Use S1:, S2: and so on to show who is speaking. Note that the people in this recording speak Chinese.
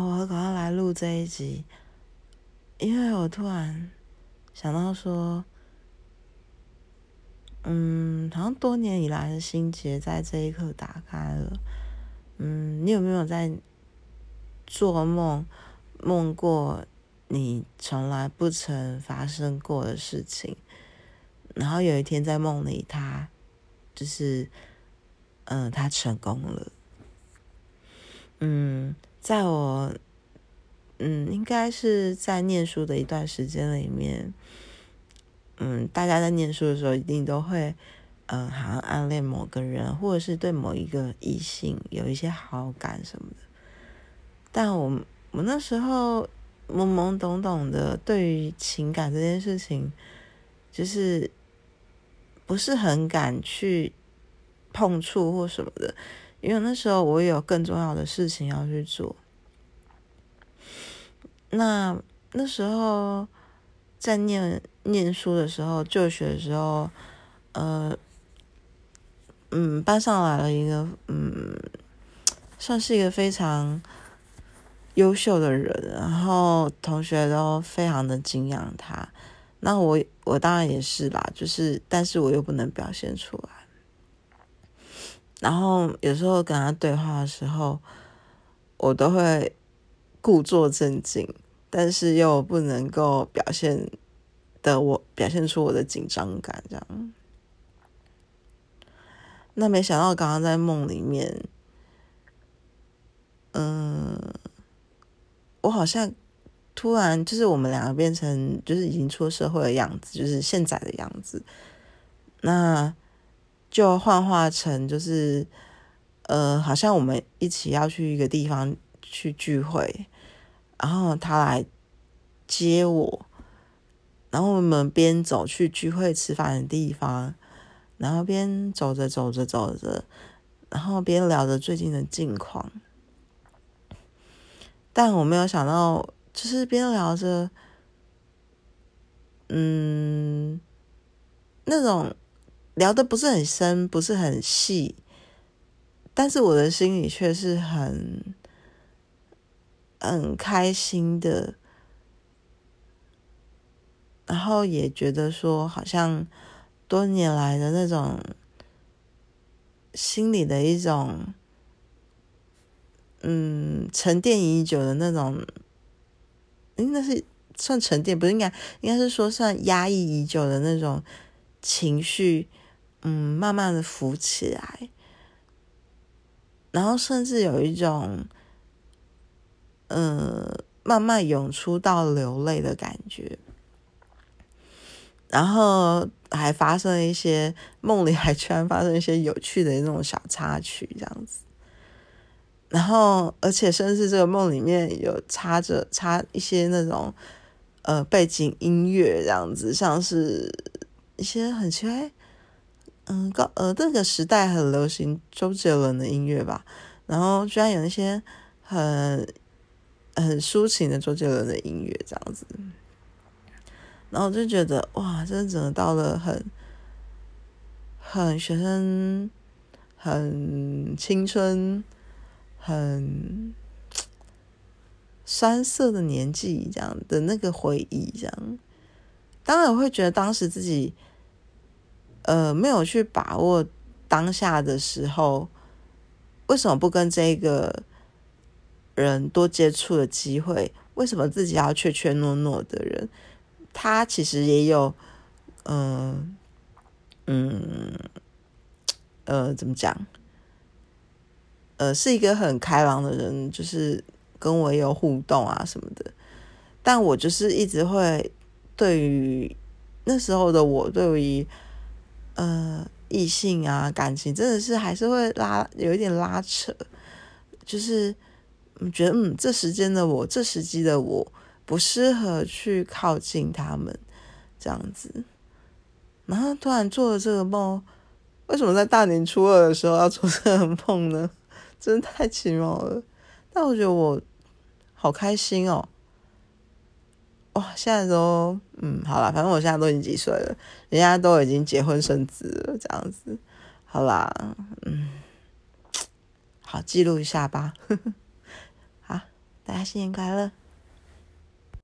S1: 我要赶快来录这一集，因为我突然想到说，嗯，好像多年以来的心结在这一刻打开了。嗯，你有没有在做梦，梦过你从来不曾发生过的事情？然后有一天在梦里，他就是，嗯，他成功了。嗯。在我，嗯，应该是在念书的一段时间里面，嗯，大家在念书的时候一定都会，嗯，好像暗恋某个人，或者是对某一个异性有一些好感什么的。但我我那时候懵懵懂懂的，对于情感这件事情，就是不是很敢去碰触或什么的。因为那时候我有更重要的事情要去做。那那时候在念念书的时候，就学的时候，呃，嗯，班上来了一个，嗯，算是一个非常优秀的人，然后同学都非常的敬仰他。那我我当然也是啦，就是，但是我又不能表现出来。然后有时候跟他对话的时候，我都会故作镇静，但是又不能够表现的我表现出我的紧张感，这样。那没想到刚刚在梦里面，嗯，我好像突然就是我们两个变成就是已经出社会的样子，就是现在的样子。那。就幻化成就是，呃，好像我们一起要去一个地方去聚会，然后他来接我，然后我们边走去聚会吃饭的地方，然后边走着走着走着，然后边聊着最近的近况，但我没有想到，就是边聊着，嗯，那种。聊的不是很深，不是很细，但是我的心里却是很很开心的，然后也觉得说，好像多年来的那种心里的一种嗯沉淀已久的那种，应该是算沉淀，不是应该应该是说算压抑已久的那种情绪。嗯，慢慢的浮起来，然后甚至有一种，嗯，慢慢涌出到流泪的感觉，然后还发生一些梦里还居然发生一些有趣的那种小插曲，这样子，然后而且甚至这个梦里面有插着插一些那种呃背景音乐，这样子，像是一些很奇怪。嗯，高呃，那个时代很流行周杰伦的音乐吧，然后居然有一些很很抒情的周杰伦的音乐这样子，然后我就觉得哇，真的整个到了很很学生、很青春、很酸涩的年纪这样的那个回忆这样，当然我会觉得当时自己。呃，没有去把握当下的时候，为什么不跟这个人多接触的机会？为什么自己要怯怯懦懦的人？他其实也有，嗯嗯呃，怎么讲？呃，是一个很开朗的人，就是跟我有互动啊什么的。但我就是一直会对于那时候的我，对于。呃，异性啊，感情真的是还是会拉有一点拉扯，就是觉得嗯，这时间的我，这时机的我不适合去靠近他们这样子。然后突然做了这个梦，为什么在大年初二的时候要做这个梦呢？真的太奇妙了。但我觉得我好开心哦。哇，现在都嗯，好了，反正我现在都已经几岁了，人家都已经结婚生子了，这样子，好啦，嗯，好，记录一下吧，呵呵，大家。新年快乐！